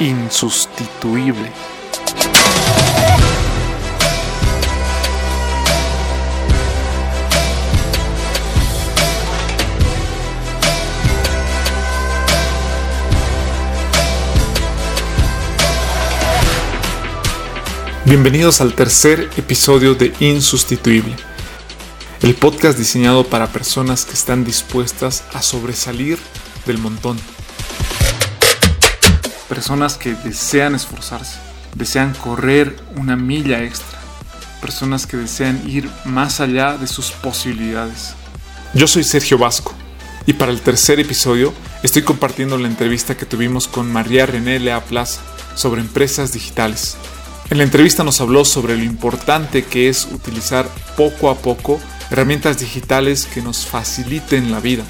insustituible. Bienvenidos al tercer episodio de Insustituible, el podcast diseñado para personas que están dispuestas a sobresalir del montón. Personas que desean esforzarse, desean correr una milla extra, personas que desean ir más allá de sus posibilidades. Yo soy Sergio Vasco y para el tercer episodio estoy compartiendo la entrevista que tuvimos con María René Lea Plaza sobre empresas digitales en la entrevista nos habló sobre lo importante que es utilizar poco a poco herramientas digitales que nos faciliten la vida.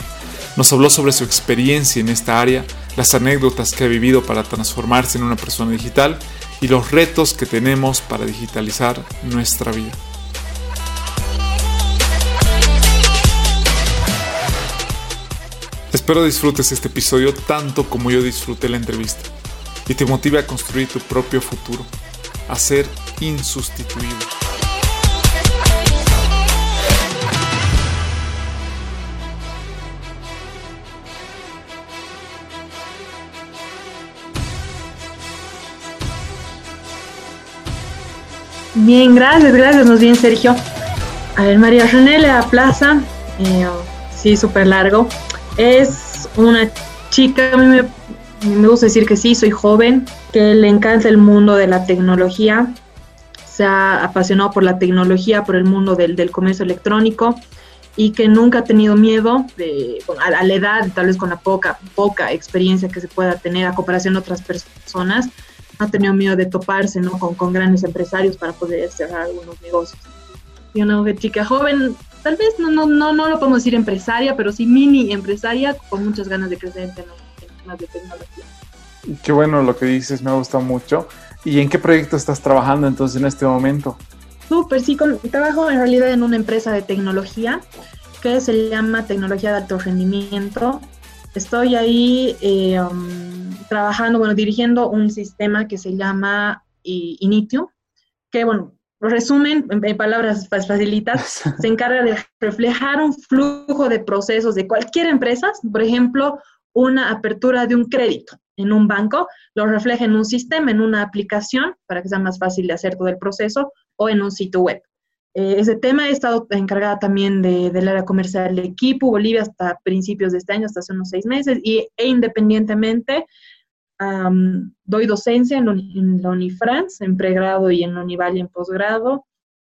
Nos habló sobre su experiencia en esta área, las anécdotas que ha vivido para transformarse en una persona digital y los retos que tenemos para digitalizar nuestra vida. Espero disfrutes este episodio tanto como yo disfruté la entrevista y te motive a construir tu propio futuro a ser insustituible. Bien, gracias, gracias, nos bien Sergio. A ver, María René la Plaza, eh, sí, súper largo. Es una chica, a mí me me gusta decir que sí, soy joven, que le encanta el mundo de la tecnología, se ha apasionado por la tecnología, por el mundo del, comercio electrónico y que nunca ha tenido miedo de, a, la edad, tal vez con la poca, poca experiencia que se pueda tener a comparación de otras personas, ha tenido miedo de toparse ¿no? con, con grandes empresarios para poder cerrar algunos negocios. Y una chica joven, tal vez no, no, no, no lo podemos decir empresaria, pero sí mini empresaria con muchas ganas de crecer en tecnología de tecnología. Qué bueno lo que dices, me ha gustado mucho. ¿Y en qué proyecto estás trabajando entonces en este momento? Súper, sí, trabajo en realidad en una empresa de tecnología que se llama Tecnología de Alto Rendimiento. Estoy ahí eh, um, trabajando, bueno, dirigiendo un sistema que se llama Initio, que, bueno, resumen, en palabras facilitas, se encarga de reflejar un flujo de procesos de cualquier empresa, por ejemplo, una apertura de un crédito en un banco, lo refleja en un sistema, en una aplicación, para que sea más fácil de hacer todo el proceso, o en un sitio web. Eh, ese tema he estado encargada también de, del área comercial de equipo Bolivia hasta principios de este año, hasta hace unos seis meses, y, e independientemente doy docencia en, en, la Unifrance, en pregrado y en la Univalle en posgrado,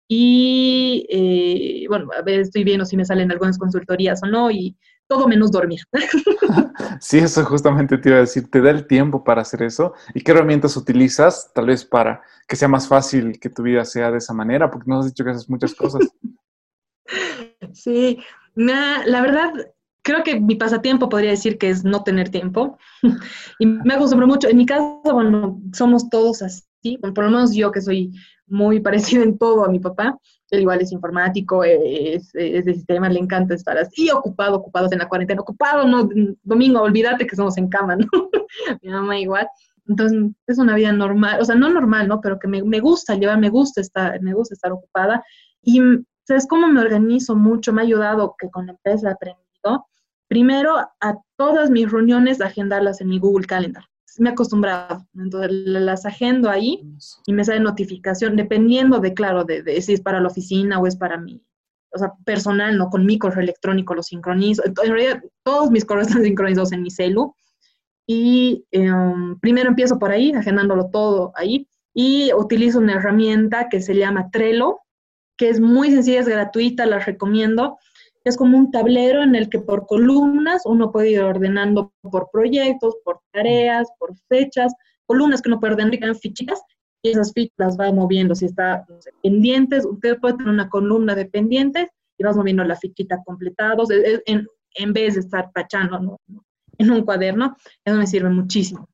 y eh, bueno, a ver, estoy viendo si me salen algunas consultorías o no, y todo menos dormir. Sí, eso justamente te iba a decir, ¿te da el tiempo para hacer eso? ¿Y qué herramientas utilizas tal vez para que sea más fácil que tu vida sea de esa manera? Porque nos has dicho que haces muchas cosas. Sí, la verdad, creo que mi pasatiempo podría decir que es no tener tiempo. Y me acostumbro mucho. En mi caso, bueno, somos todos así, por lo menos yo que soy muy parecido en todo a mi papá. Él igual es informático, es, de sistema, le encanta estar así, ocupado, ocupados en la cuarentena, ocupado, no, domingo, olvídate que somos en cama, ¿no? mi mamá igual. Entonces, es una vida normal, o sea, no normal, ¿no? Pero que me, me gusta llevar, me gusta estar, me gusta estar ocupada. Y, ¿sabes cómo me organizo mucho? Me ha ayudado que con la empresa he aprendido. Primero, a todas mis reuniones agendarlas en mi Google Calendar me he acostumbrado. Entonces las agendo ahí y me sale notificación, dependiendo de, claro, de, si es para la oficina o es para mí, o sea, personal, ¿no? Con mi correo electrónico lo sincronizo. en realidad, todos mis correos están sincronizados en mi celu. Y em, primero empiezo por ahí, agendándolo todo ahí. Y utilizo una herramienta que se llama Trello, que es muy sencilla, es gratuita, la recomiendo es como un tablero en el que por columnas uno puede ir ordenando por proyectos, por tareas, por fechas, columnas que uno puede ordenar en fichitas y esas fichas va moviendo. Si está pendientes, usted puede tener una columna de pendientes y vas moviendo la fichita completados en, en vez de estar tachando en un cuaderno. Eso me sirve muchísimo.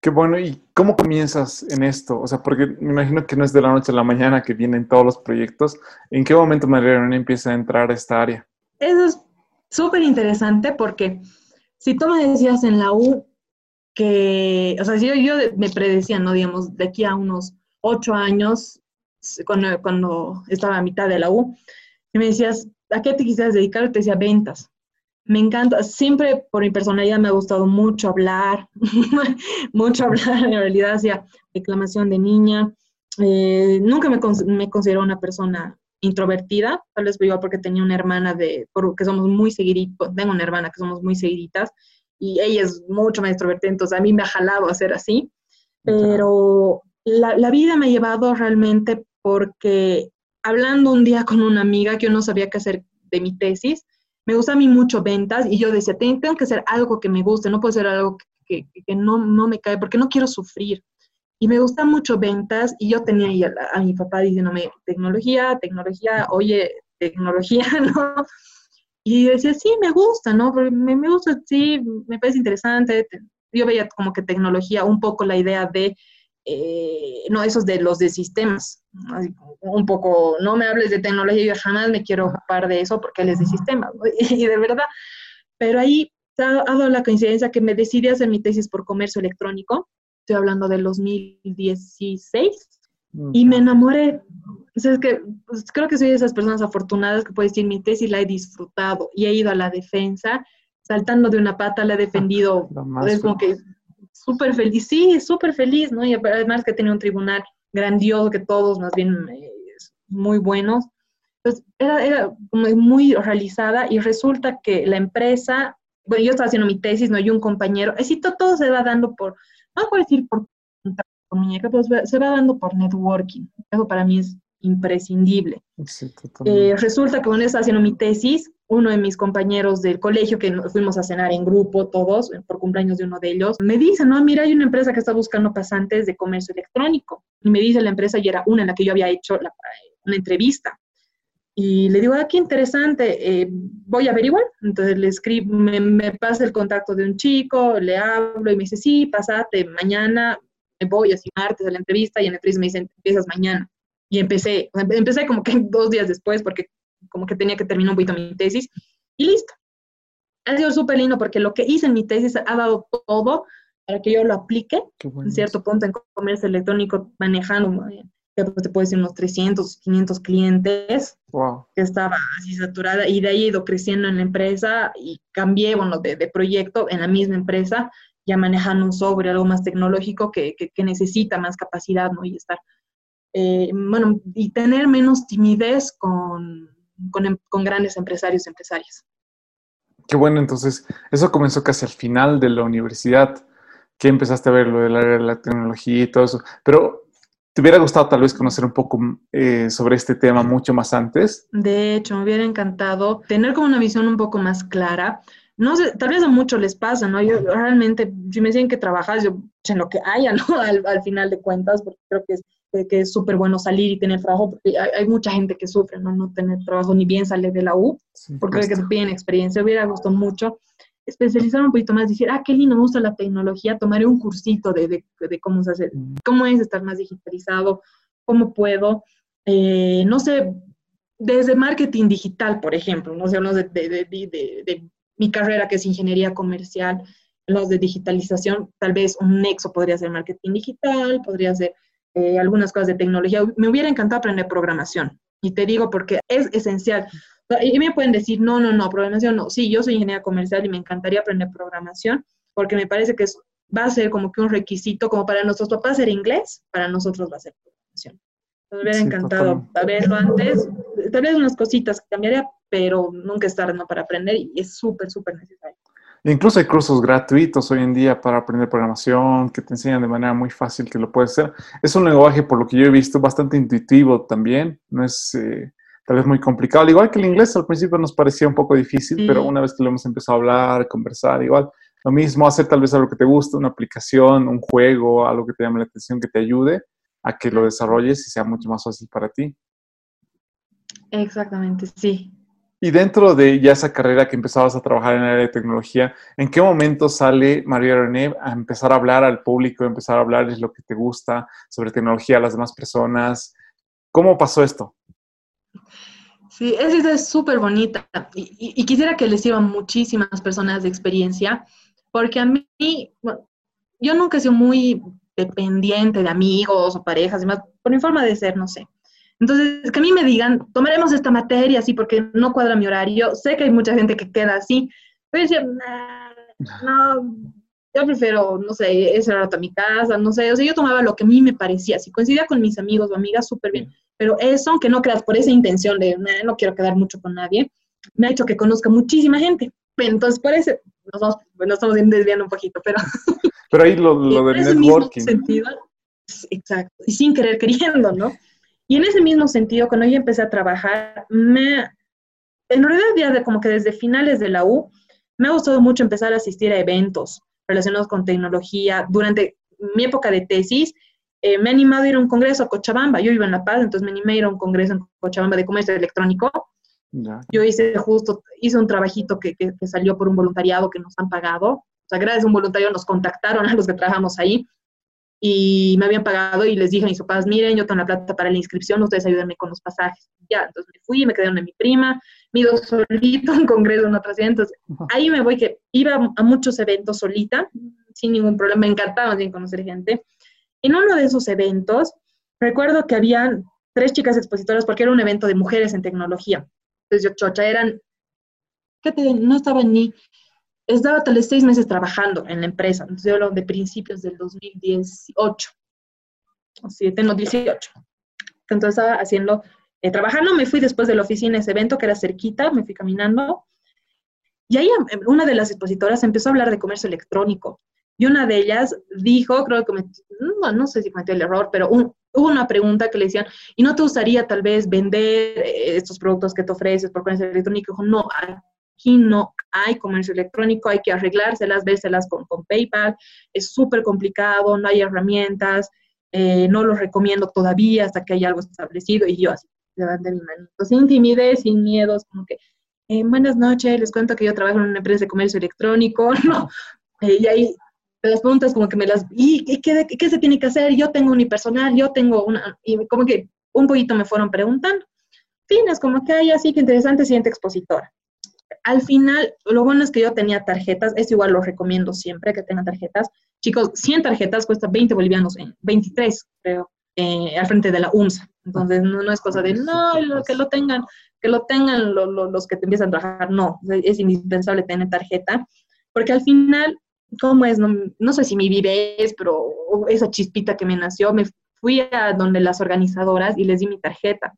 Qué bueno. ¿Y cómo comienzas en esto? O sea, porque me imagino que no es de la noche a la mañana que vienen todos los proyectos. ¿En qué momento María empieza a entrar a esta área? Eso es súper interesante porque si tú me decías en la U, que, o sea, yo, yo me predecía, ¿no? Digamos, de aquí a unos ocho años, cuando, estaba a mitad de la U, y me decías, ¿a qué te quisieras dedicar? Te decía ventas. Me encanta, siempre por mi personalidad me ha gustado mucho hablar, mucho hablar, en realidad hacía reclamación de niña. Eh, nunca me, me considero una persona introvertida, tal vez yo porque tenía una hermana de, porque somos muy seguiditos, tengo una hermana que somos muy seguiditas, y ella es mucho más extrovertida, entonces a mí me ha jalado a ser así, pero la, la, vida me ha llevado realmente porque hablando un día con una amiga que yo no sabía qué hacer de mi tesis, me gusta a mí mucho ventas y yo decía, tengo que hacer algo que me guste, no puede ser algo que, que, no, no, me cae, porque no quiero sufrir. Y me gusta mucho ventas y yo tenía ahí a, a, mi papá diciéndome, tecnología, tecnología, oye, tecnología, ¿no? Y decía, sí, me gusta, ¿no? Me, me gusta, sí, me parece interesante. Yo veía como que tecnología, un poco la idea de eh, no esos de los de sistemas, un poco, no me hables de tecnología, yo jamás me quiero ocupar de eso porque él es de sistemas, y de verdad, pero ahí ha dado la coincidencia que me decidí hacer mi tesis por comercio electrónico, estoy hablando del 2016, y me enamoré. O sea, es que pues, creo que soy de esas personas afortunadas que puedo decir, mi tesis la he disfrutado y he ido a la defensa, saltando de una pata, la he defendido, es como que súper feliz, sí, súper feliz, ¿no? Y además que tenía un tribunal grandioso, que todos más bien eh, muy buenos. Entonces, era, era muy realizada y resulta que la empresa, bueno, yo estaba haciendo mi tesis, ¿no? Y un compañero, así todo, se va dando por, no puedo decir por muñeca, pues se va dando por networking. Eso para mí es imprescindible. eh, resulta que cuando estaba haciendo mi tesis, uno de mis compañeros del colegio, que fuimos a cenar en grupo todos, eh, por cumpleaños de uno de ellos, me dice, no, mira, hay una empresa que está buscando pasantes de comercio electrónico. Y me dice la empresa, y era una en la que yo había hecho la, una entrevista. Y le digo, ah, qué interesante, eh, voy a averiguar. Entonces le escribo, me, me, pasa el contacto de un chico, le hablo y me dice, sí, pasate mañana, me voy así martes a la entrevista y en la entrevista me dicen, empiezas mañana. Y empecé, empecé como que dos días después porque como que tenía que terminar un poquito mi tesis y listo. Ha sido súper lindo porque lo que hice en mi tesis ha dado todo para que yo lo aplique en cierto punto en comercio electrónico, manejando, te puedo decir, unos 300, 500 clientes, wow. que estaba así saturada, y de ahí he ido creciendo en la empresa y cambié, bueno, de, de proyecto en la misma empresa, ya manejando un software, algo más tecnológico que, que, que necesita más capacidad, ¿no? Y estar, eh, bueno, y tener menos timidez con, con, em, con grandes empresarios y empresarias. Qué bueno, entonces, eso comenzó casi al final de la universidad, que empezaste a ver lo del área de la tecnología y todo eso, pero ¿te hubiera gustado tal vez conocer un poco eh, sobre este tema mucho más antes? De hecho, me hubiera encantado tener como una visión un poco más clara. No sé, tal vez a muchos les pasa, ¿no? Yo realmente, si me dicen que trabajas, yo en lo que haya, ¿no? Al, al final de cuentas, porque creo que es que es súper bueno salir y tener trabajo, porque hay, hay, mucha gente que sufre, ¿no? No tener trabajo ni bien sale de la U, porque que te piden experiencia. Hubiera gustado mucho especializar un poquito más, decir, ah, qué lindo, me gusta la tecnología, tomaré un cursito de, de, de cómo se hace, mm. cómo es estar más digitalizado, cómo puedo, eh, no sé, desde marketing digital, por ejemplo, no sé, hablamos de, de, de, mi carrera que es ingeniería comercial, los de digitalización, tal vez un nexo podría ser marketing digital, podría ser eh, algunas cosas de tecnología. Me hubiera encantado aprender programación. Y te digo porque es esencial. Y me pueden decir, no, no, no, programación no. Sí, yo soy ingeniera comercial y me encantaría aprender programación porque me parece que es, va a ser como que un requisito, como para nuestros papás ser inglés, para nosotros va a ser programación. Me hubiera sí, encantado verlo antes. Tal vez unas cositas que cambiaría, pero nunca es tarde ¿no? para aprender y es súper, súper necesario. Incluso hay cursos gratuitos hoy en día para aprender programación que te enseñan de manera muy fácil que lo puedes hacer. Es un lenguaje, por lo que yo he visto, bastante intuitivo también. No es eh, tal vez muy complicado. Al igual que el inglés, al principio nos parecía un poco difícil, pero una vez que lo hemos empezado a hablar, conversar, igual. Lo mismo, hacer tal vez algo que te guste, una aplicación, un juego, algo que te llame la atención, que te ayude a que lo desarrolles y sea mucho más fácil para ti. Exactamente, sí. Y dentro de ya esa carrera que empezabas a trabajar en el área de tecnología, ¿en qué momento sale María René a empezar a hablar al público, a empezar a hablarles lo que te gusta sobre tecnología a las demás personas? ¿Cómo pasó esto? Sí, esa es súper bonita y, quisiera que les sirvan muchísimas personas de experiencia, porque a mí, bueno, yo nunca he sido muy dependiente de amigos o parejas, y por mi forma de ser, no sé. Entonces, que a mí me digan, tomaremos esta materia así porque no cuadra mi horario. Sé que hay mucha gente que queda así, pero yo no, yo prefiero, no sé, ese rato a mi casa, no sé, o sea, yo tomaba lo que a mí me parecía, si coincidía con mis amigos o amigas, súper bien, pero eso, aunque no creas por esa intención de, no quiero quedar mucho con nadie, me ha hecho que conozca muchísima gente. Entonces, por eso, nos, vamos, nos estamos desviando un poquito, pero... Pero ahí lo, lo del networking. Sentido, exacto, y sin querer queriendo, ¿no? Y en ese mismo sentido, cuando yo empecé a trabajar, me, en realidad ya de, como que desde finales de la U, me ha gustado mucho empezar a asistir a eventos relacionados con tecnología. Durante mi época de tesis, eh, me he animado a ir a un congreso a Cochabamba. Yo vivo en La Paz, entonces me animé a ir a un congreso en Cochabamba de comercio electrónico. Yo hice justo, hice un trabajito que, que, salió por un voluntariado que nos han pagado. O sea, gracias a un voluntario nos contactaron a los que trabajamos ahí y me habían pagado y les dije a mis papás, miren, yo tengo la plata para la inscripción, ustedes ayúdenme con los pasajes. Ya, entonces me fui, me quedé donde mi prima, me iba solito a un congreso en otras entonces ahí me voy que iba a muchos eventos solita, sin ningún problema, me encantaba sin conocer gente. En uno de esos eventos, recuerdo que habían tres chicas expositoras porque era un evento de mujeres en tecnología. Entonces yo, chocha, eran, ¿qué te, no estaban ni, estaba tal vez seis meses trabajando en la empresa. Entonces yo hablo de principios del 2018, o siete, no, 18. Entonces estaba haciendo, eh, trabajando, me fui después de la oficina a ese evento que era cerquita, me fui caminando. Y ahí em, una de las expositoras empezó a hablar de comercio electrónico. Y una de ellas dijo, creo que, me, no, sé si cometió el error, pero hubo una pregunta que le decían, ¿y no te gustaría tal vez vender eh, estos productos que te ofreces por comercio electrónico? Dijo, no, aquí no hay comercio electrónico, hay que arreglárselas, vérselas con, con PayPal, es súper complicado, no hay herramientas, eh, no lo recomiendo todavía hasta que haya algo establecido. Y yo así, levanté mi manito, sin timidez, sin miedos, como que, eh, buenas noches, les cuento que yo trabajo en una empresa de comercio electrónico, ¿no? Eh, y ahí las preguntas como que me las, ¿y qué, qué, se tiene que hacer? Yo tengo unipersonal, yo tengo una, y como que un poquito me fueron preguntando. Fines, como que hay así que interesante, siguiente expositora. Al final, lo bueno es que yo tenía tarjetas, es igual lo recomiendo siempre que tengan tarjetas. Chicos, 100 tarjetas cuesta 20 bolivianos, 23 creo, eh, al frente de la UMSA. Entonces, no, es cosa de, no, que lo tengan, que lo tengan los que te empiezan a trabajar. No, es indispensable tener tarjeta, porque al final, ¿cómo es? No, sé si mi vive es, pero esa chispita que me nació, me fui a donde las organizadoras y les di mi tarjeta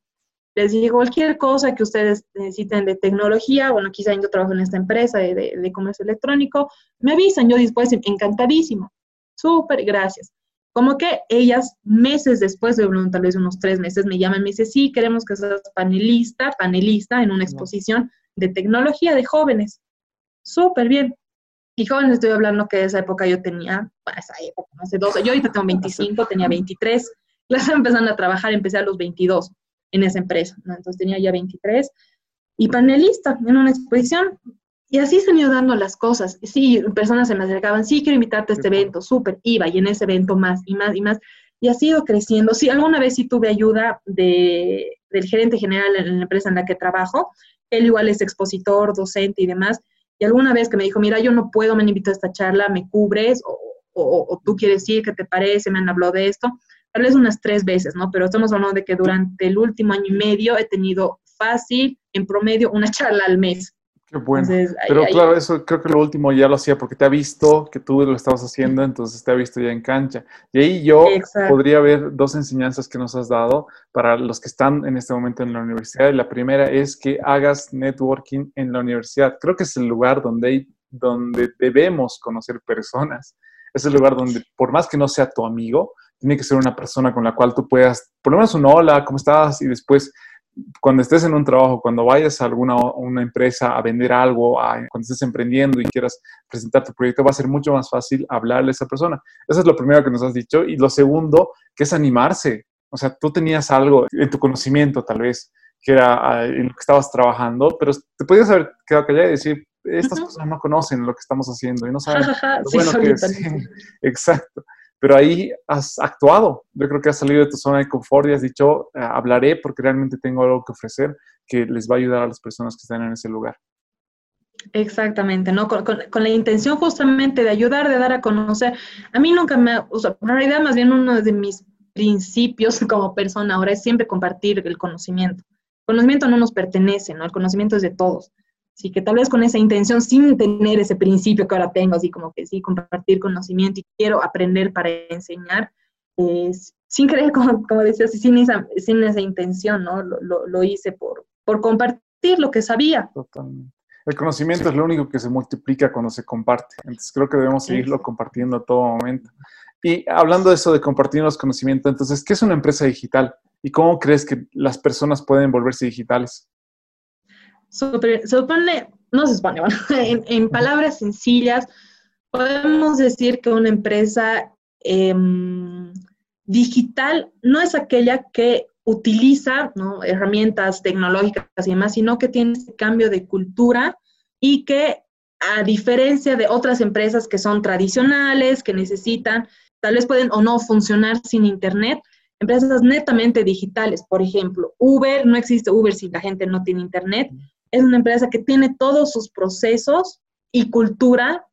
les digo cualquier cosa que ustedes necesiten de tecnología, bueno, quizá yo trabajo en esta empresa de, de, comercio electrónico, me avisan, yo después encantadísimo, súper, gracias. Como que ellas, meses después de tal vez unos tres meses, me llaman y me dicen, sí, queremos que seas panelista, panelista en una exposición de tecnología de jóvenes. Súper bien. Y jóvenes estoy hablando que de esa época yo tenía, esa época, hace 12, yo ahorita tengo 25, tenía 23, las empezando a trabajar, empecé a los 22 en esa empresa, Entonces tenía ya 23 y panelista en una exposición. Y así se han ido dando las cosas. Sí, personas se me acercaban, sí, quiero invitarte a este evento, súper, iba, y en ese evento más y más y más. Y ha sido creciendo. Sí, alguna vez sí tuve ayuda de, del gerente general en la empresa en la que trabajo. Él igual es expositor, docente y demás. Y alguna vez que me dijo, mira, yo no puedo, me han invitado a esta charla, me cubres, o, o, o tú quieres ir, ¿qué te parece? Me han hablado de esto tal vez unas tres veces, ¿no? Pero estamos hablando de que durante el último año y medio he tenido fácil, en promedio, una charla al mes. Qué bueno. Pero claro, eso creo que lo último ya lo hacía porque te ha visto que tú lo estabas haciendo, entonces te ha visto ya en cancha. Y ahí yo podría ver dos enseñanzas que nos has dado para los que están en este momento en la universidad. la primera es que hagas networking en la universidad. Creo que es el lugar donde, donde debemos conocer personas. Es el lugar donde, por más que no sea tu amigo, tiene que ser una persona con la cual tú puedas, por lo menos un hola, ¿cómo estás? Y después, cuando estés en un trabajo, cuando vayas a alguna una empresa a vender algo, cuando estés emprendiendo y quieras presentar tu proyecto, va a ser mucho más fácil hablarle a esa persona. Eso es lo primero que nos has dicho. Y lo segundo, que es animarse. O sea, tú tenías algo en tu conocimiento, tal vez, que era ah, en lo que estabas trabajando, pero te podías haber quedado callado y decir, estas personas no conocen lo que estamos haciendo y no saben lo bueno que es. Exacto pero ahí has actuado. Yo creo que has salido de tu zona de confort y has dicho, eh, hablaré porque realmente tengo algo que ofrecer que les va a ayudar a las personas que están en ese lugar. Exactamente, ¿no? Con, la intención justamente de ayudar, de dar a conocer. A mí nunca me, o sea, en realidad más bien uno de mis principios como persona ahora es siempre compartir el conocimiento. El conocimiento no nos pertenece, ¿no? El conocimiento es de todos. Así que tal vez con esa intención, sin tener ese principio que ahora tengo, así como que sí, compartir conocimiento y quiero aprender para enseñar, sin querer, como, como decías, sin esa, sin esa intención, ¿no? Lo, lo, lo hice por, por compartir lo que sabía. Totalmente. El conocimiento es lo único que se multiplica cuando se comparte. Entonces creo que debemos seguirlo compartiendo a todo momento. Y hablando de eso de compartir los conocimientos, entonces, ¿qué es una empresa digital? ¿Y cómo crees que las personas pueden volverse digitales? Se supone, no se supone, bueno, en, palabras sencillas, podemos decir que una empresa em, digital no es aquella que utiliza herramientas tecnológicas y demás, sino que tiene ese cambio de cultura y que a diferencia de otras empresas que son tradicionales, que necesitan, tal vez pueden o no funcionar sin Internet, empresas netamente digitales, por ejemplo, Uber, no existe Uber si la gente no tiene Internet, es una empresa que tiene todos sus procesos y cultura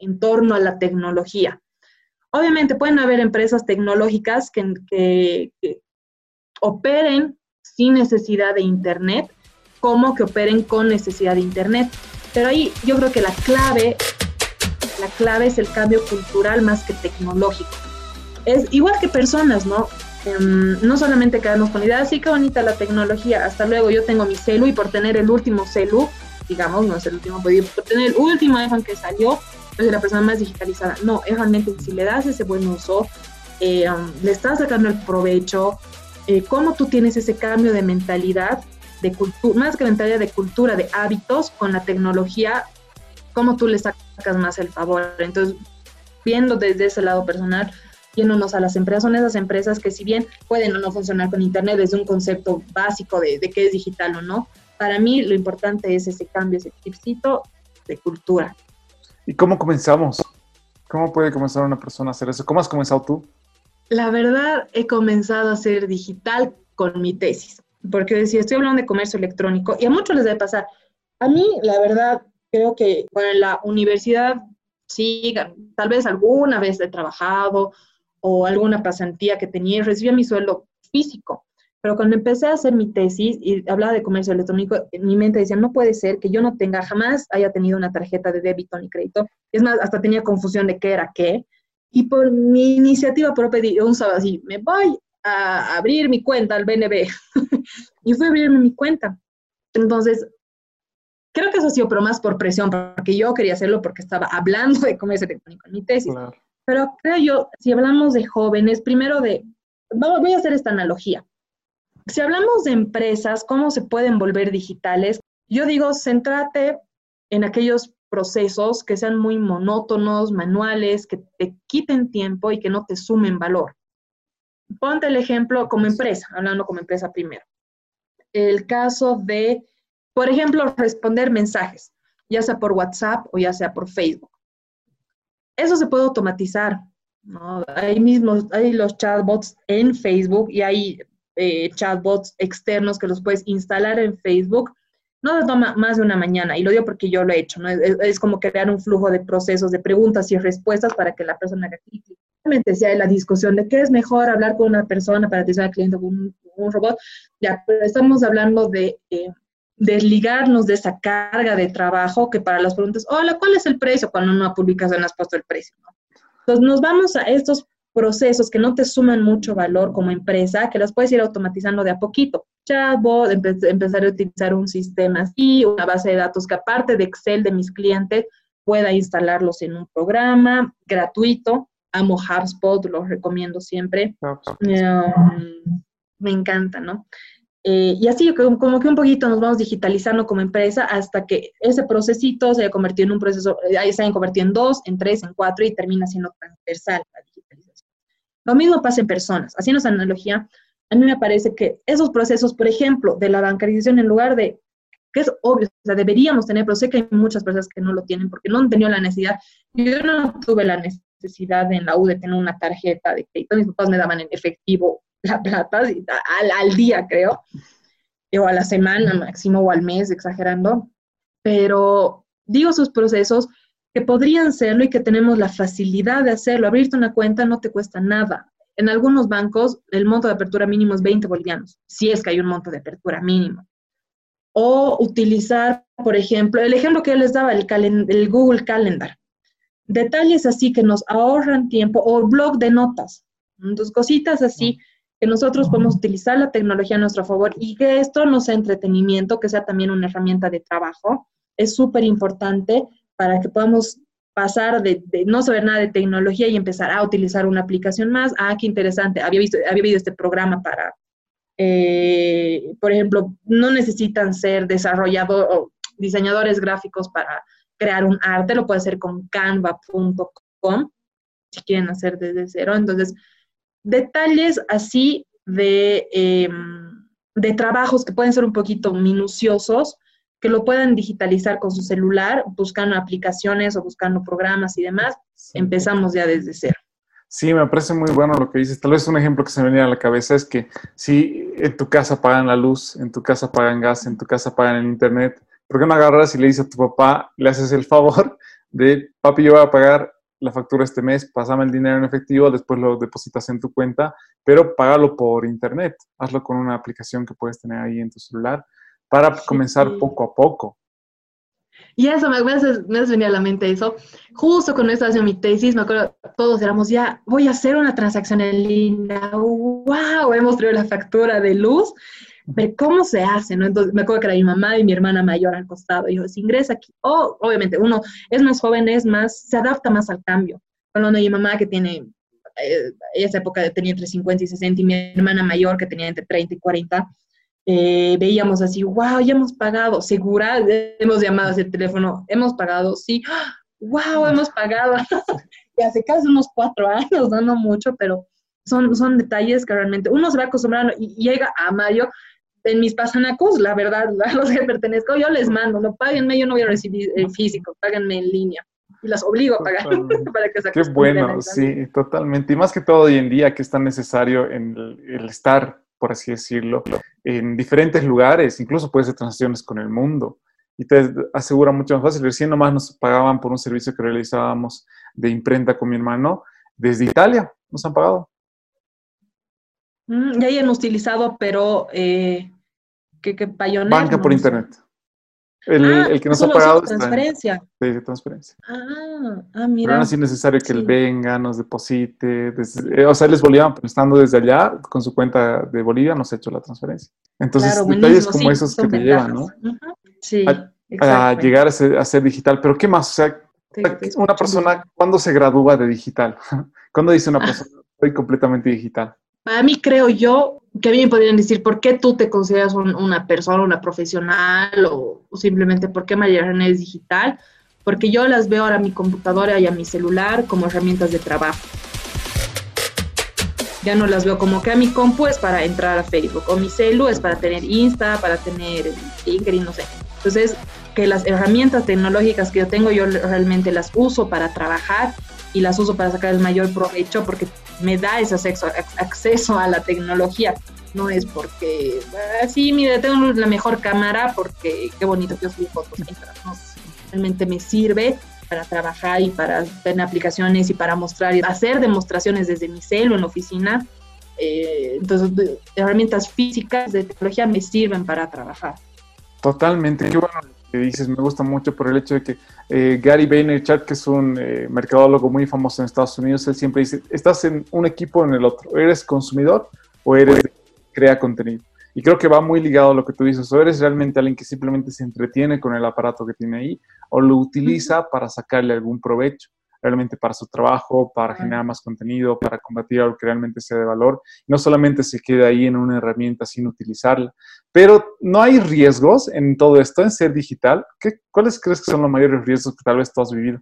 en torno a la tecnología. Obviamente pueden haber empresas tecnológicas que, operen sin necesidad de Internet, como que operen con necesidad de Internet. Pero ahí yo creo que la clave, la clave es el cambio cultural más que tecnológico. Es igual que personas, ¿no? Em, no solamente quedamos con la idea, sí, qué bonita la tecnología, hasta luego yo tengo mi celu y por tener el último celu, digamos, no es el último, pero por tener el último iPhone que salió, soy la persona más digitalizada. No, es realmente si le das ese buen uso, eh, um, le estás sacando el provecho, eh, cómo tú tienes ese cambio de mentalidad, de cultura, más que mentalidad de cultura, de hábitos con la tecnología, cómo tú le sacas más el favor. Entonces, viendo desde ese lado personal, yéndonos a las empresas, son esas empresas que si bien pueden o no funcionar con Internet desde un concepto básico de, de qué es digital o no, para mí lo importante es ese cambio, ese tipcito de cultura. ¿Y cómo comenzamos? ¿Cómo puede comenzar una persona a hacer eso? ¿Cómo has comenzado tú? La verdad, he comenzado a hacer digital con mi tesis, porque si estoy hablando de comercio electrónico, y a muchos les debe pasar. A mí, la verdad, creo que en la universidad, sí, tal vez alguna vez he trabajado o alguna pasantía que tenía y recibía mi sueldo físico, pero cuando empecé a hacer mi tesis y hablaba de comercio electrónico, en mi mente decía, no puede ser que yo no tenga, jamás haya tenido una tarjeta de débito ni crédito. Es más, hasta tenía confusión de qué era qué. Y por mi iniciativa propia, un sábado así, me voy a abrir mi cuenta al BNB. y fui a abrirme mi cuenta. Entonces, creo que eso ha sido, pero más por presión, porque yo quería hacerlo porque estaba hablando de comercio electrónico en mi tesis. Pero creo yo, si hablamos de jóvenes, primero de, voy a hacer esta analogía. Si hablamos de empresas, ¿cómo se pueden volver digitales? Yo digo, céntrate en aquellos procesos que sean muy monótonos, manuales, que te quiten tiempo y que no te sumen valor. Ponte el ejemplo como empresa, hablando como empresa primero. El caso de, por ejemplo, responder mensajes, ya sea por WhatsApp o ya sea por Facebook. Eso se puede automatizar. ¿no? Hay mismos, hay los chatbots en Facebook y hay eh, chatbots externos que los puedes instalar en Facebook, no toma más de una mañana, y lo digo porque yo lo he hecho, es, como crear un flujo de procesos de preguntas y respuestas para que la persona clic. Realmente hay la discusión de qué es mejor hablar con una persona para atención al cliente con un, robot, ya, pero estamos hablando de eh, desligarnos de esa carga de trabajo que para las preguntas, hola, ¿cuál es el precio? Cuando una publicación has puesto el precio, ¿no? Entonces nos vamos a estos procesos que no te suman mucho valor como empresa, que los puedes ir automatizando de a poquito. Chatbot, empezar a utilizar un sistema así, una base de datos que aparte de Excel de mis clientes, pueda instalarlos en un programa gratuito. Amo HubSpot, los recomiendo siempre. Um, me encanta, ¿no? Eh, y así como que un poquito nos vamos digitalizando como empresa hasta que ese procesito se haya convertido en un proceso, eh, se haya convertido en dos, en tres, en cuatro y termina siendo transversal la digitalización. Lo mismo pasa en personas. Haciendo esa analogía, a mí me parece que esos procesos, por ejemplo, de la bancarización, en lugar de, que es obvio, o sea, deberíamos tener, pero sé que hay muchas personas que no lo tienen porque no han tenido la necesidad. Yo no tuve la necesidad en la U de tener una tarjeta de crédito. Mis papás me daban en efectivo la plata al, al día, creo, o a la semana máximo o al mes, exagerando. Pero digo sus procesos que podrían serlo y que tenemos la facilidad de hacerlo. Abrirte una cuenta no te cuesta nada. En algunos bancos el monto de apertura mínimo es 20 bolivianos, si es que hay un monto de apertura mínimo. O utilizar, por ejemplo, el ejemplo que yo les daba, el, el Google Calendar. Detalles así que nos ahorran tiempo o blog de notas. Dos cositas así que nosotros podemos utilizar la tecnología a nuestro favor y que esto no sea entretenimiento, que sea también una herramienta de trabajo. Es súper importante para que podamos pasar de, no saber nada de tecnología y empezar a utilizar una aplicación más. Ah, qué interesante. Había visto, había visto este programa para, eh, por ejemplo, no necesitan ser desarrolladores o diseñadores gráficos para crear un arte, lo puede hacer con canva.com si quieren hacer desde cero. Entonces, detalles así de, em, de trabajos que pueden ser un poquito minuciosos, que lo puedan digitalizar con su celular, buscando aplicaciones o buscando programas y demás, empezamos ya desde cero. Sí, me parece muy bueno lo que dices. Tal vez un ejemplo que se me venía a la cabeza es que si en tu casa pagan la luz, en tu casa pagan gas, en tu casa pagan el internet, ¿por qué no agarras y le dices a tu papá, le haces el favor de, papi, yo voy a pagar la factura este mes, pásame el dinero en efectivo, después lo depositas en tu cuenta, pero págalo por internet. Hazlo con una aplicación que puedes tener ahí en tu celular para comenzar poco a poco. Y eso, me, me, has venido a la mente eso. Justo cuando estaba haciendo mi tesis, me acuerdo, todos éramos ya, voy a hacer una transacción en línea. ¡Wow! Hemos traído la factura de luz. Pero ¿cómo se hace? ¿no? Entonces, me acuerdo que era mi mamá y mi hermana mayor al costado. Y yo, si ingresa aquí. Oh, obviamente, uno es más joven, es más, se adapta más al cambio. Cuando mi mamá que tiene, eh, esa época tenía entre 50 y 60, y mi hermana mayor que tenía entre 30 y 40, eh, veíamos así, wow, ya hemos pagado, segura, hemos llamado a ese teléfono, hemos pagado, sí, wow, hemos pagado. y hace casi unos cuatro años, no, mucho, pero son, son detalles que realmente uno se va acostumbrando y, llega a mayo. En mis pasanacos, la verdad, a los que pertenezco, yo les mando, no páguenme, yo no voy a recibir en físico, páguenme en línea y las obligo a pagar para que se Qué bueno, sí, totalmente. Y más que todo hoy en día que es tan necesario en el estar por así decirlo, en diferentes lugares, incluso puedes hacer transacciones con el mundo y te asegura mucho más fácil. Recién nomás nos pagaban por un servicio que realizábamos de imprenta con mi hermano desde Italia, nos han pagado. Mm, ya hayan utilizado, pero eh, ¿qué, qué Banca por internet. El, ah, el que nos ha pagado es transferencia. De transferencia. Ah, ah, mira. Pero no es necesario que él venga, nos deposite. Desde, eh, o sea, él es boliviano, pero estando desde allá, con su cuenta de Bolivia, nos ha hecho la transferencia. Entonces, detalles como esos que te llevan, ¿no? Sí. A, llegar a ser, digital. Pero, ¿qué más? O sea, una persona, ¿cuándo se gradúa de digital? ¿Cuándo dice una ah. persona, soy completamente digital? Para mí, creo yo, que a mí me podrían decir, ¿por qué tú te consideras una persona, una profesional o, simplemente por qué María René es digital? Porque yo las veo ahora a mi computadora y a mi celular como herramientas de trabajo. Ya no las veo como que a mi compu es para entrar a Facebook o mi celu es para tener Insta, para tener LinkedIn, no sé. Entonces, que las herramientas tecnológicas que yo tengo, yo realmente las uso para trabajar y las uso para sacar el mayor provecho porque me da ese acceso, acceso a la tecnología. No es porque, ah, sí, mire, tengo la mejor cámara porque qué bonito que os fotos. Realmente me sirve para trabajar y para tener aplicaciones y para mostrar y hacer demostraciones desde mi celo en la oficina. Eh, entonces, herramientas físicas de tecnología me sirven para trabajar. Totalmente. Qué bueno que dices, me gusta mucho por el hecho de que eh, Gary Vaynerchuk, que es un eh, mercadólogo muy famoso en Estados Unidos, él siempre dice, estás en un equipo o en el otro, eres consumidor o eres crea contenido. Y creo que va muy ligado a lo que tú dices, o eres realmente alguien que simplemente se entretiene con el aparato que tiene ahí o lo utiliza para sacarle algún provecho realmente para su trabajo, para generar más contenido, para combatir algo que realmente sea de valor. No solamente se quede ahí en una herramienta sin utilizarla, pero no hay riesgos en todo esto, en ser digital. ¿Qué, ¿Cuáles crees que son los mayores riesgos que tal vez tú has vivido?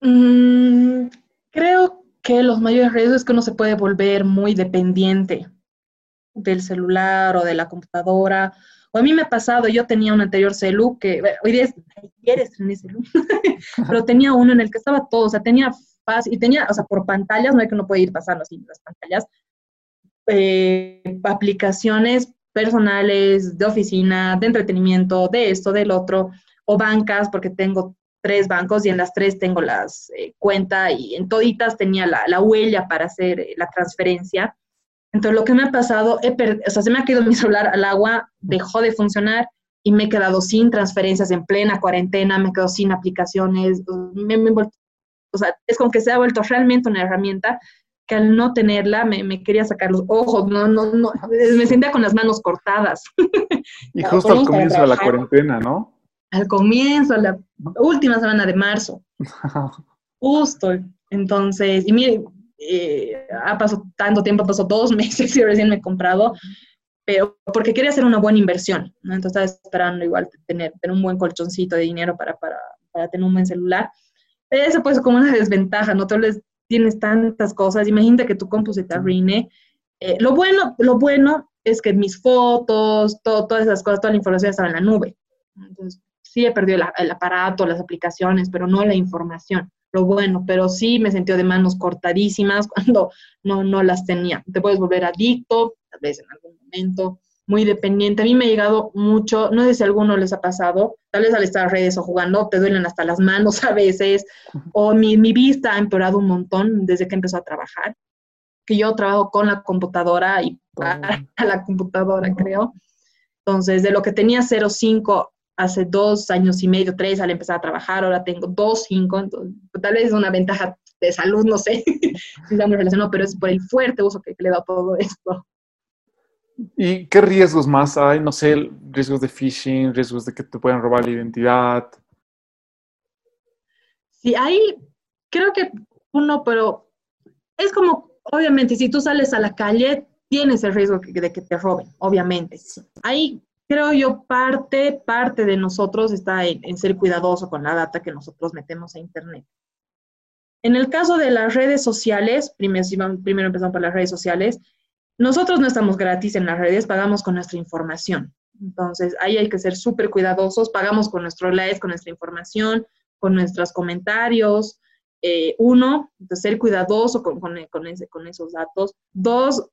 Mm, creo que los mayores riesgos es que uno se puede volver muy dependiente del celular o de la computadora o a mí me ha pasado, yo tenía un anterior celu que, hoy día es, eres en celu, pero tenía uno en el que estaba todo, o sea, tenía paz y tenía, o sea, por pantallas, no hay que uno puede ir pasando así las pantallas, eh, aplicaciones personales, de oficina, de entretenimiento, de esto, del otro, o bancas, porque tengo tres bancos y en las tres tengo las eh, cuentas y en toditas tenía la, huella para hacer eh, la transferencia. Entonces, lo que me ha pasado, o sea, se me ha caído mi celular al agua, dejó de funcionar y me he quedado sin transferencias en plena cuarentena, me he quedado sin aplicaciones, me, o sea, es como que se ha vuelto realmente una herramienta que al no tenerla me, me quería sacar los ojos, no, no, no, me sentía con las manos cortadas. Y justo al comienzo de la cuarentena, ¿no? Al comienzo, la última semana de marzo. Justo. Entonces, y mire, eh, ha pasado tanto tiempo, pasó dos meses y recién me he comprado, pero porque quería hacer una buena inversión, ¿no? Entonces estaba esperando igual tener, tener un buen colchoncito de dinero para, para, para tener un buen celular. Eso pues como una desventaja, no les tienes tantas cosas, imagínate que tu compu se te arruine. Eh, lo, bueno, lo bueno es que mis fotos, todo, todas esas cosas, toda la información estaba en la nube. Entonces, sí he perdido el, aparato, las aplicaciones, pero no la información. Lo bueno, pero sí me sentí de manos cortadísimas cuando no, no las tenía. Te puedes volver adicto, tal vez en algún momento, muy dependiente. A mí me ha llegado mucho, no sé si a alguno les ha pasado, tal vez al estar en redes o jugando, te duelen hasta las manos a veces, o mi, mi vista ha empeorado un montón desde que empezó a trabajar, que yo trabajo con la computadora y para la computadora, creo. Entonces, de lo que tenía 0,5 hace dos años y medio, tres, al empezar a trabajar, ahora tengo 2,5, entonces tal vez es una ventaja de salud, no sé si está muy relacionado, pero es por el fuerte uso que, le dado todo esto. ¿Y qué riesgos más hay? No sé, riesgos de phishing, riesgos de que te puedan robar la identidad. Sí, hay, creo que uno, pero es como, obviamente, si tú sales a la calle, tienes el riesgo de que te roben, obviamente. Ahí creo yo parte, parte de nosotros está en, ser cuidadoso con la data que nosotros metemos a Internet. En el caso de las redes sociales, primero, empezamos por las redes sociales, nosotros no estamos gratis en las redes, pagamos con nuestra información. Entonces, ahí hay que ser súper cuidadosos, pagamos con nuestro likes, con nuestra información, con nuestros comentarios. Eh, uno, ser cuidadoso con, con, con, esos datos. Dos,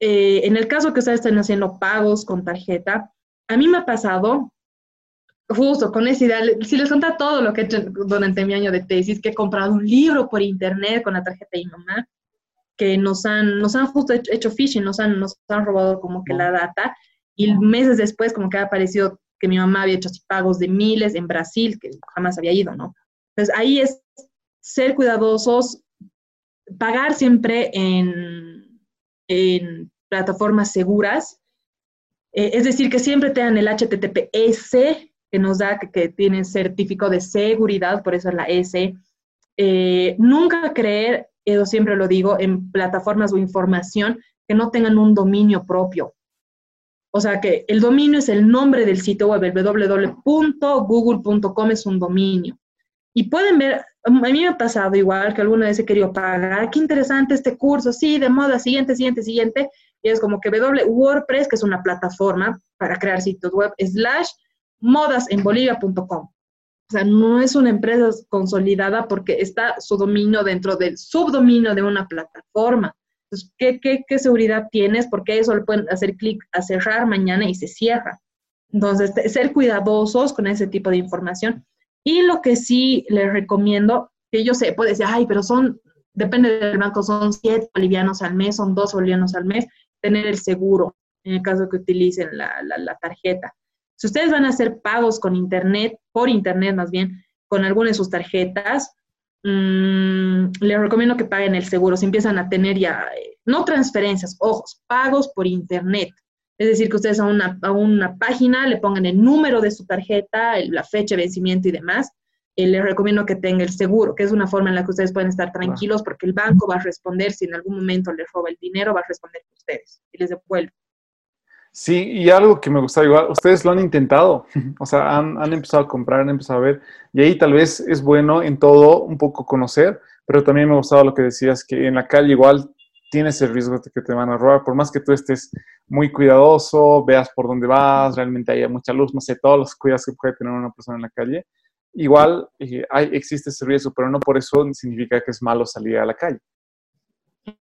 eh, en el caso que ustedes estén haciendo pagos con tarjeta, a mí me ha pasado, justo con esa idea, si les cuenta todo lo que he hecho durante mi año de tesis, que he comprado un libro por internet con la tarjeta de mi mamá, que nos han, nos han justo hecho, phishing, nos han, nos han robado como que la data y meses después como que ha aparecido que mi mamá había hecho así pagos de miles en Brasil, que jamás había ido, ¿no? Entonces ahí es ser cuidadosos, pagar siempre en, en plataformas seguras, eh, es decir, que siempre tengan el HTTPS que nos da que, que tiene certificado de seguridad, por eso es la S. Eh, nunca creer yo siempre lo digo, en plataformas o información que no tengan un dominio propio. O sea que el dominio es el nombre del sitio web, www.google.com es un dominio. Y pueden ver, a mí me ha pasado igual que alguna vez he querido pagar, qué interesante este curso, sí, de moda, siguiente, siguiente, siguiente. Y es como que WordPress, que es una plataforma para crear sitios web, slash modasenbolivia.com. O sea, no es una empresa consolidada porque está su dominio dentro del subdominio de una plataforma. Entonces, ¿qué, qué, qué seguridad tienes? Porque eso le pueden hacer clic a cerrar mañana y se cierra. Entonces, ser cuidadosos con ese tipo de información. Y lo que sí les recomiendo, que yo sé, puede decir, ay, pero son, depende del banco, son siete bolivianos al mes, son dos bolivianos al mes, tener el seguro en el caso que utilicen la, la tarjeta. Si ustedes van a hacer pagos con Internet, por Internet más bien, con alguna de sus tarjetas, mmm, les recomiendo que paguen el seguro. Si empiezan a tener ya, eh, no transferencias, ojos, pagos por Internet. Es decir, que ustedes a una, a una página le pongan el número de su tarjeta, la fecha de vencimiento y demás. Eh, les recomiendo que tenga el seguro, que es una forma en la que ustedes pueden estar tranquilos porque el banco va a responder si en algún momento les roba el dinero, va a responder por ustedes y les devuelve. Sí, y algo que me gusta igual, ustedes lo han intentado, o sea, han, empezado a comprar, han empezado a ver, y ahí tal vez es bueno en todo un poco conocer, pero también me gustaba lo que decías, que en la calle igual tienes el riesgo de que te van a robar, por más que tú estés muy cuidadoso, veas por dónde vas, realmente haya mucha luz, no sé, todos los cuidados que puede tener una persona en la calle, igual eh, hay, existe ese riesgo, pero no por eso significa que es malo salir a la calle.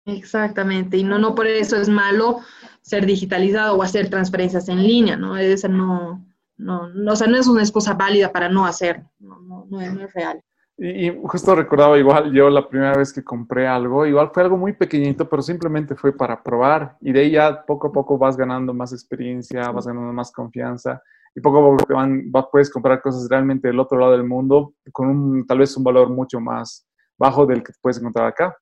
Exactamente, y no, no por eso es malo ser digitalizado o hacer transferencias en línea, ¿no? Esa no, no, no, o sea, no es una excusa válida para no hacer, no, no, no, es, real. Y, justo recordaba igual, yo la primera vez que compré algo, igual fue algo muy pequeñito, pero simplemente fue para probar y de ahí ya poco a poco vas ganando más experiencia, vas ganando más confianza y poco a poco van, puedes comprar cosas realmente del otro lado del mundo con un, tal vez un valor mucho más bajo del que puedes encontrar acá.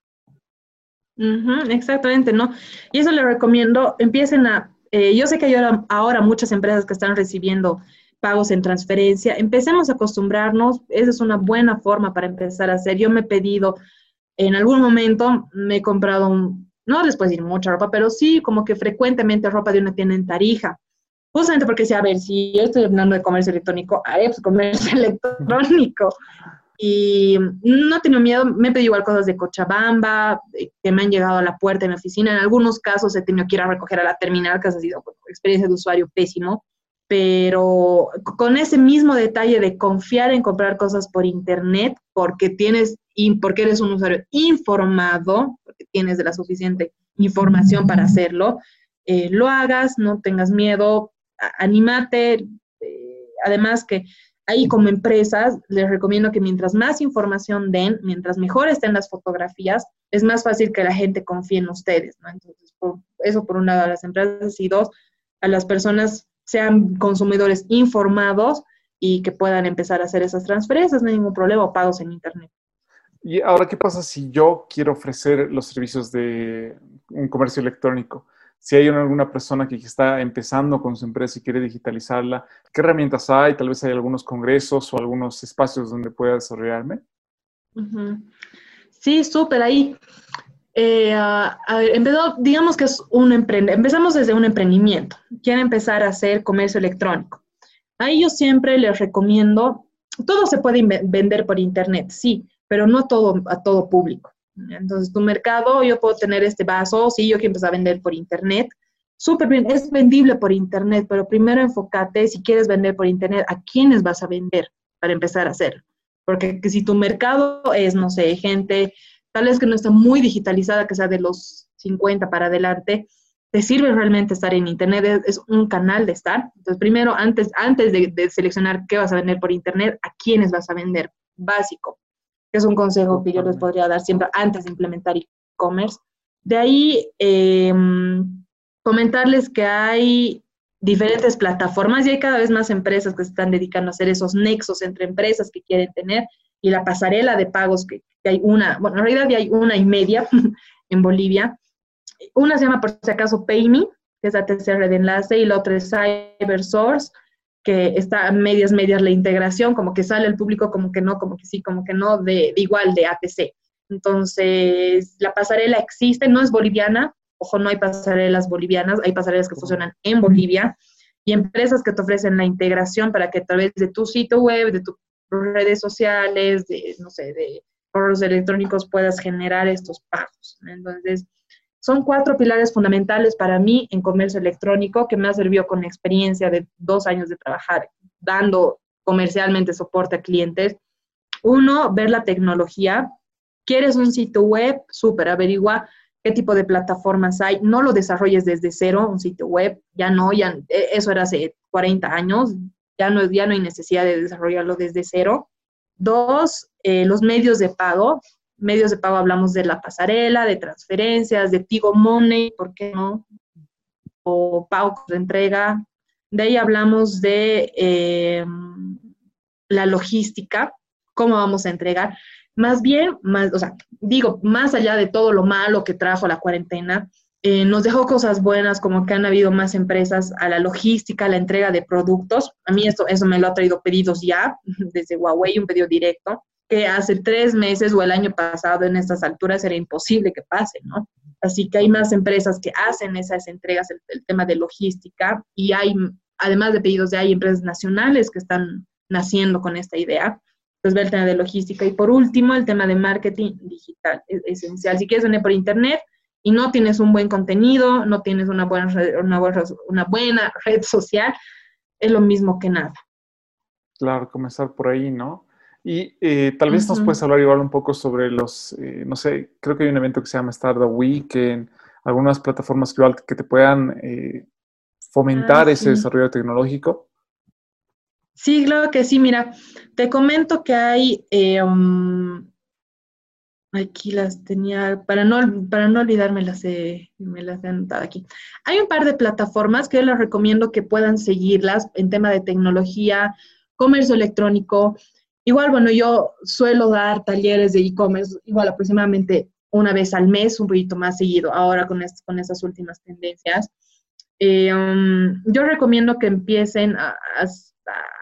Exactamente, ¿no? Y eso le recomiendo, empiecen a, eh, yo sé que hay ahora, ahora muchas empresas que están recibiendo pagos en transferencia, empecemos a acostumbrarnos, esa es una buena forma para empezar a hacer. Yo me he pedido, en algún momento me he comprado, un, no puedo decir mucha ropa, pero sí como que frecuentemente ropa de una tienda en Tarija, justamente porque si, a ver, si yo estoy hablando de comercio electrónico, haré pues comercio electrónico. Y no tengo miedo, me he pedido igual cosas de Cochabamba, que me han llegado a la puerta de mi oficina. En algunos casos he tenido que ir a recoger a la terminal, que ha sido experiencia de usuario pésimo. Pero con ese mismo detalle de confiar en comprar cosas por internet, porque tienes, porque eres un usuario informado, porque tienes de la suficiente información para hacerlo, eh, lo hagas, no tengas miedo, anímate. Eh, además que ahí como empresas les recomiendo que mientras más información den, mientras mejor estén las fotografías, es más fácil que la gente confíe en ustedes, ¿no? Entonces, eso por un lado a las empresas y dos, a las personas sean consumidores informados y que puedan empezar a hacer esas transferencias, no hay ningún problema, o pagos en Internet. Y ahora, ¿qué pasa si yo quiero ofrecer los servicios de un comercio electrónico? Si hay alguna persona que está empezando con su empresa y quiere digitalizarla, ¿qué herramientas hay? Tal vez hay algunos congresos o algunos espacios donde pueda desarrollarme. Sí, súper ahí. Eh, digamos que es un emprendimiento. Empezamos desde un emprendimiento. Quiere empezar a hacer comercio electrónico. Ahí yo siempre les recomiendo, todo se puede vender por internet, sí, pero no todo a todo público. Entonces, tu mercado, yo puedo tener este vaso, sí, yo quiero empezar a vender por internet. Súper bien, es vendible por internet, pero primero enfócate, si quieres vender por internet, ¿a quiénes vas a vender para empezar a hacerlo? Porque si tu mercado es, no sé, gente tal vez que no está muy digitalizada, que sea de los 50 para adelante, te sirve realmente estar en Internet, es, un canal de estar. Entonces, primero, antes, antes de, de, seleccionar qué vas a vender por Internet, a quiénes vas a vender, básico es un consejo que yo les podría dar siempre antes de implementar e-commerce. De ahí, em, comentarles que hay diferentes plataformas y hay cada vez más empresas que se están dedicando a hacer esos nexos entre empresas que quieren tener y la pasarela de pagos que, que hay una, bueno, en realidad ya hay una y media en Bolivia. Una se llama, por si acaso, PayMe, que es la tercera de enlace, y la otra es CyberSource, que está a medias, medias la integración, como que sale el público, como que no, como que sí, como que no, de, igual de ATC. Entonces, la pasarela existe, no es boliviana, ojo, no hay pasarelas bolivianas, hay pasarelas que funcionan en Bolivia y empresas que te ofrecen la integración para que a través de tu sitio web, de tus redes sociales, de, no sé, de correos electrónicos puedas generar estos pagos. Entonces, son cuatro pilares fundamentales para mí en comercio electrónico que me ha servido con experiencia de dos años de trabajar dando comercialmente soporte a clientes. Uno, ver la tecnología. ¿Quieres un sitio web? Súper, averigua qué tipo de plataformas hay. No lo desarrolles desde cero, un sitio web. Ya no, ya, e, eso era hace 40 años. Ya no, ya no hay necesidad de desarrollarlo desde cero. Dos, eh, los medios de pago medios de pago hablamos de la pasarela, de transferencias, de Tigo Money, ¿por qué no? O pago de entrega. De ahí hablamos de eh, la logística, cómo vamos a entregar. Más bien, más, o sea, digo, más allá de todo lo malo que trajo la cuarentena, eh, nos dejó cosas buenas, como que han habido más empresas a la logística, a la entrega de productos. A mí esto, eso me lo ha traído pedidos ya, desde Huawei, un pedido directo que hace tres meses o el año pasado en estas alturas era imposible que pase, ¿no? Así que hay más empresas que hacen esas entregas, el, tema de logística, y hay, además de pedidos de hay empresas nacionales que están naciendo con esta idea. Pues ver el tema de logística. Y por último, el tema de marketing digital, es esencial. Si quieres vender por internet y no tienes un buen contenido, no tienes una buena, una buena red social, es lo mismo que nada. Claro, comenzar por ahí, ¿no? Y eh, tal vez nos puedes hablar igual un poco sobre los, eh, no sé, creo que hay un evento que se llama Startup Weekend, algunas plataformas igual que te puedan eh, fomentar ah, ese desarrollo tecnológico. Sí, claro que sí. Mira, te comento que hay, um, aquí las tenía, para no, para no olvidarme las he, me las he anotado aquí. Hay un par de plataformas que yo les recomiendo que puedan seguirlas en tema de tecnología, comercio electrónico. Igual, bueno, yo suelo dar talleres de e-commerce, igual aproximadamente una vez al mes, un poquito más seguido, ahora con, con esas últimas tendencias. Eh, um, yo recomiendo que empiecen a,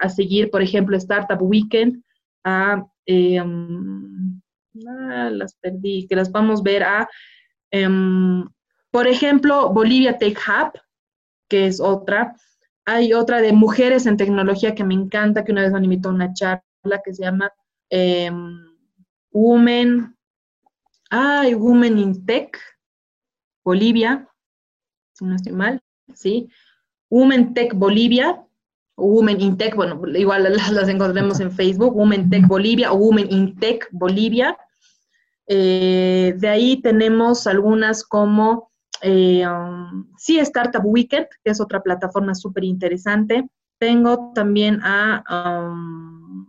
seguir, por ejemplo, Startup Weekend, a, eh, um, ah, las perdí, que las vamos a ver a, em, por ejemplo, Bolivia Tech Hub, que es otra, hay otra de mujeres en tecnología que me encanta, que una vez me invitó a una charla que se llama em, Women, ay, Women in Tech, Bolivia, si no estoy mal, ¿sí? Women Tech Bolivia, Women in Tech, bueno, igual las, encontremos en Facebook, Women Tech Bolivia o Women in Tech Bolivia. Eh, de ahí tenemos algunas como eh, sí, Startup Weekend, que es otra plataforma súper interesante. Tengo también a um,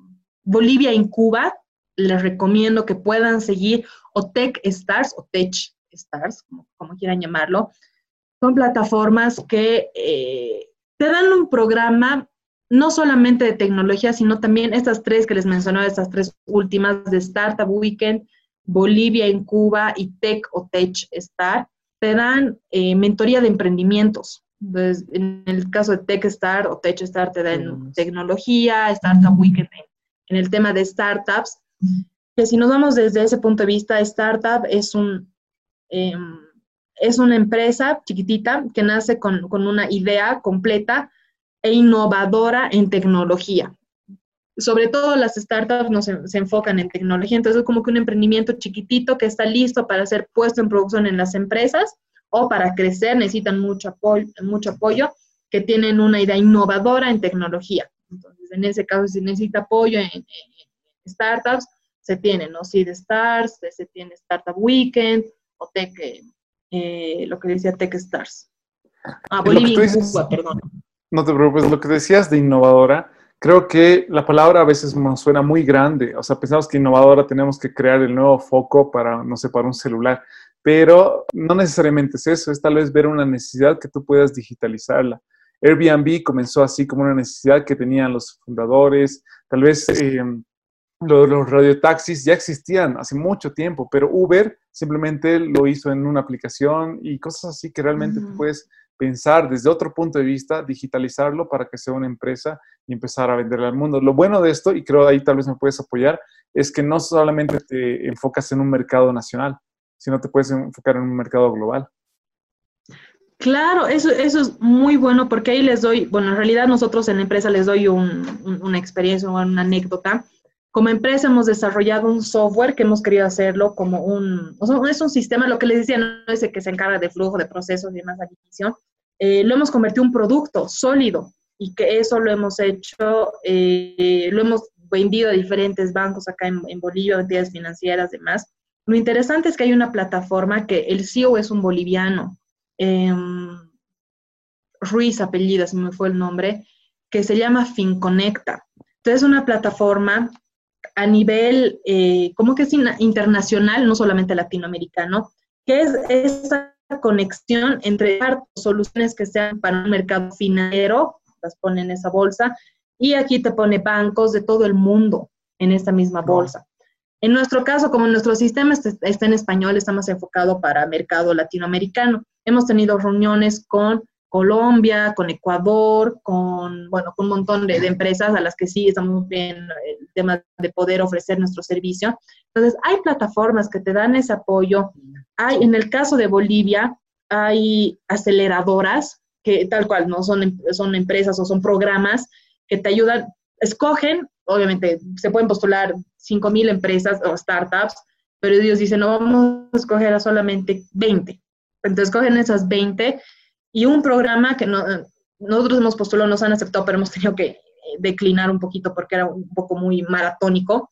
Bolivia en Cuba. Les recomiendo que puedan seguir o Tech Stars o Tech Stars, como, quieran llamarlo. Son plataformas que eh, te dan un programa no solamente de tecnología, sino también estas tres que les mencionaba, estas tres últimas de Startup Weekend, Bolivia en Cuba y Tech o Tech Star te dan eh, mentoría de emprendimientos. Entonces, en el caso de TechStar o TechStar te dan tecnología, Startup Weekend en, el tema de startups. Que si nos vamos desde ese punto de vista, startup es un em, es una empresa chiquitita que nace con, con, una idea completa e innovadora en tecnología sobre todo las startups no se, enfocan en tecnología, entonces es como que un emprendimiento chiquitito que está listo para ser puesto en producción en las empresas o para crecer, necesitan mucho apoyo, mucho apoyo que tienen una idea innovadora en tecnología. Entonces, en ese caso, si necesita apoyo en, startups, se tiene, ¿no? Seed Stars, se tiene Startup Weekend o Tech, eh, lo que decía Tech Stars. Ah, Bolivia, perdón. No te preocupes, lo que decías de innovadora, creo que la palabra a veces nos suena muy grande. O sea, pensamos que innovadora tenemos que crear el nuevo foco para, no sé, para un celular. Pero no necesariamente es eso, es tal vez ver una necesidad que tú puedas digitalizarla. Airbnb comenzó así como una necesidad que tenían los fundadores, tal vez eh, los, los radiotaxis ya existían hace mucho tiempo, pero Uber simplemente lo hizo en una aplicación y cosas así que realmente puedes pensar desde otro punto de vista, digitalizarlo para que sea una empresa y empezar a venderle al mundo. Lo bueno de esto, y creo ahí tal vez me puedes apoyar, es que no solamente te enfocas en un mercado nacional, sino te puedes enfocar en un mercado global. Claro, eso, eso es muy bueno porque ahí les doy, bueno, en realidad nosotros en la empresa les doy una experiencia o una anécdota. Como empresa hemos desarrollado un software que hemos querido hacerlo como un, o sea, es un sistema, lo que les decía, no es el que se encarga de flujo de procesos y demás adquisición, eh, lo hemos convertido en un producto sólido y que eso lo hemos hecho, eh, lo hemos vendido a diferentes bancos acá en, Bolivia, entidades financieras, demás. Lo interesante es que hay una plataforma que el CEO es un boliviano, em, Ruiz apellido, si me fue el nombre, que se llama FinConecta. Entonces es una plataforma a nivel, eh, como que es internacional, no solamente latinoamericano, que es esa conexión entre soluciones que sean para un mercado financiero, las pone en esa bolsa, y aquí te pone bancos de todo el mundo en esta misma bolsa. En nuestro caso, como nuestro sistema está en español, estamos enfocados para mercado latinoamericano. Hemos tenido reuniones con Colombia, con Ecuador, con, bueno, con un montón de, empresas a las que sí estamos bien el tema de poder ofrecer nuestro servicio. Entonces, hay plataformas que te dan ese apoyo. Hay, en el caso de Bolivia, hay aceleradoras que tal cual, ¿no? Son, em, son empresas o son programas que te ayudan, escogen, obviamente, se pueden postular 5.000 empresas o startups, pero ellos dicen, no, vamos a escoger a solamente 20. Entonces, cogen esas 20 y un programa que no, nosotros hemos postulado, nos han aceptado, pero hemos tenido que eh, declinar un poquito porque era un poco muy maratónico.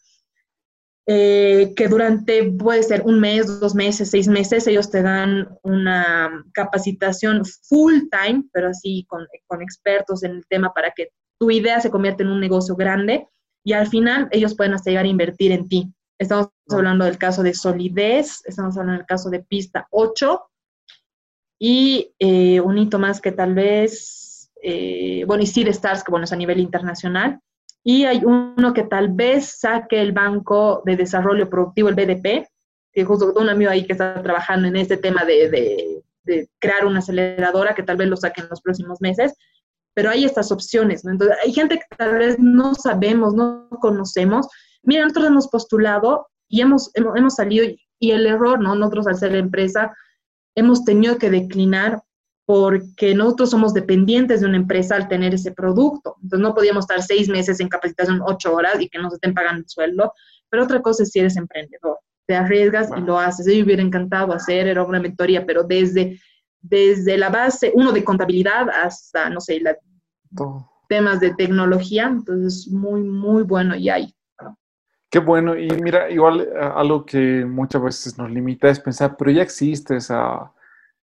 Eh, que durante, puede ser un mes, dos meses, seis meses, ellos te dan una capacitación full time, pero así con, con expertos en el tema para que tu idea se convierta en un negocio grande y al final ellos pueden hasta llegar a invertir en ti. Estamos hablando del caso de Solidez, estamos hablando del caso de Pista 8 y eh, un hito más que tal vez, eh, bueno, y Seed Stars, que bueno, es a nivel internacional. Y hay uno que tal vez saque el Banco de Desarrollo Productivo, el BDP, que justo un amigo ahí que está trabajando en este tema de, de, de crear una aceleradora, que tal vez lo saque en los próximos meses, pero hay estas opciones, ¿no? Entonces, hay gente que tal vez no sabemos, no conocemos. Mira, nosotros hemos postulado y hemos, hemos, hemos salido, y el error, ¿no? Nosotros al ser empresa, hemos tenido que declinar porque nosotros somos dependientes de una empresa al tener ese producto. Entonces no podíamos estar seis meses en capacitación, ocho horas y que nos estén pagando el sueldo. Pero otra cosa es si eres emprendedor. Te arriesgas y lo haces. Yo hubiera encantado hacer, era una mentoría, pero desde, desde la base, uno de contabilidad hasta, no sé, la, temas de tecnología. Entonces, muy, muy bueno y hay. Qué bueno. Y mira, igual eh, algo que muchas veces nos limita es pensar, pero ya existe esa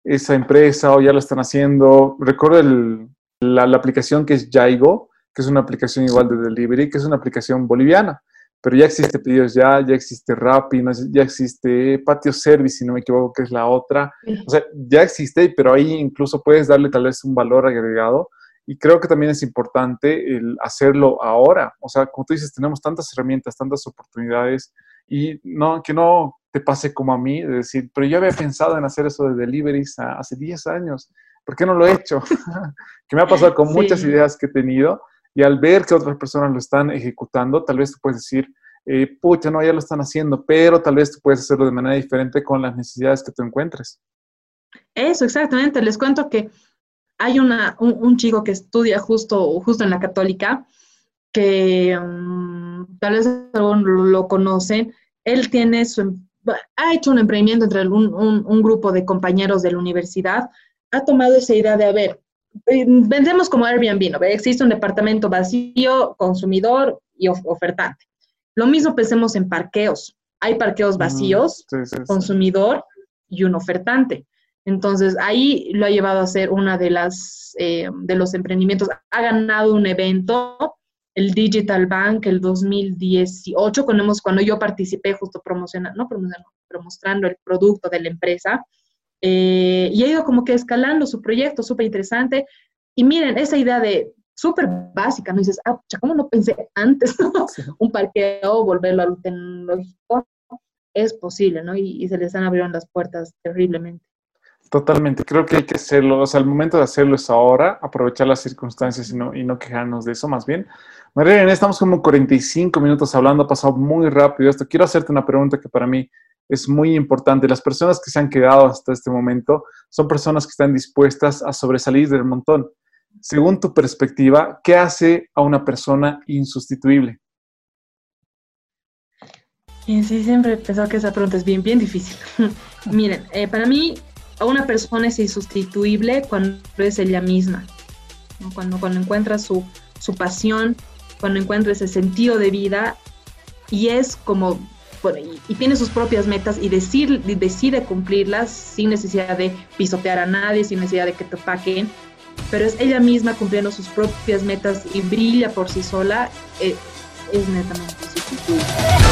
esa empresa o ya lo están haciendo. Recuerdo la, aplicación que es Yaigo, que es una aplicación igual de delivery, que es una aplicación boliviana, pero ya existe Pedidos Ya, ya existe Rappi, ya existe Patio Service, si no me equivoco, que es la otra. O sea, ya existe, pero ahí incluso puedes darle tal vez un valor agregado. Y creo que también es importante el hacerlo ahora. O sea, como tú dices, tenemos tantas herramientas, tantas oportunidades y no, que no te pase como a mí, de decir, pero yo había pensado en hacer eso de deliveries hace 10 años, ¿por qué no lo he hecho? que me ha pasado con muchas ideas que he tenido y al ver que otras personas lo están ejecutando, tal vez tú puedes decir, eh, pucha, no, ya lo están haciendo, pero tal vez tú puedes hacerlo de manera diferente con las necesidades que tú encuentres. Eso, exactamente. Les cuento que hay una, un, chico que estudia justo, justo en la católica, que mm, tal vez lo, conocen. Él tiene su, ha hecho un emprendimiento entre un, grupo de compañeros de la universidad, ha tomado esa idea de, a ver, eh, vendemos como Airbnb, ¿no? Existe un departamento vacío, consumidor y ofertante. Lo mismo pensemos en parqueos. Hay parqueos vacíos, consumidor y un ofertante. Entonces, ahí lo ha llevado a ser una de las eh, de los emprendimientos. Ha ganado un evento el Digital Bank el 2018, cuando, hemos, cuando yo participé justo promocionando, no promocionando, promostrando el producto de la empresa. Eh, y ha ido como que escalando su proyecto, súper interesante. Y miren, esa idea de súper básica, ¿no? dices, ah, ¿cómo no pensé antes? Un parqueo, volverlo a lo tecnológico, es posible, ¿no? Y, y se les han abierto las puertas terriblemente. Totalmente, creo que hay que hacerlo, o sea, el momento de hacerlo es ahora, aprovechar las circunstancias y no, y no quejarnos de eso, más bien. María estamos como 45 minutos hablando, ha pasado muy rápido esto. Quiero hacerte una pregunta que para mí es muy importante. Las personas que se han quedado hasta este momento son personas que están dispuestas a sobresalir del montón. Según tu perspectiva, ¿qué hace a una persona insustituible? Sí, siempre he pensado que esa pregunta es bien, bien difícil. Miren, eh, para mí una persona es insustituible cuando es ella misma, cuando, encuentra su, su pasión, cuando encuentra ese sentido de vida y es como, y, tiene sus propias metas y decide cumplirlas sin necesidad de pisotear a nadie, sin necesidad de que te paquen, pero es ella misma cumpliendo sus propias metas y brilla por sí sola, eh, es netamente insustituible.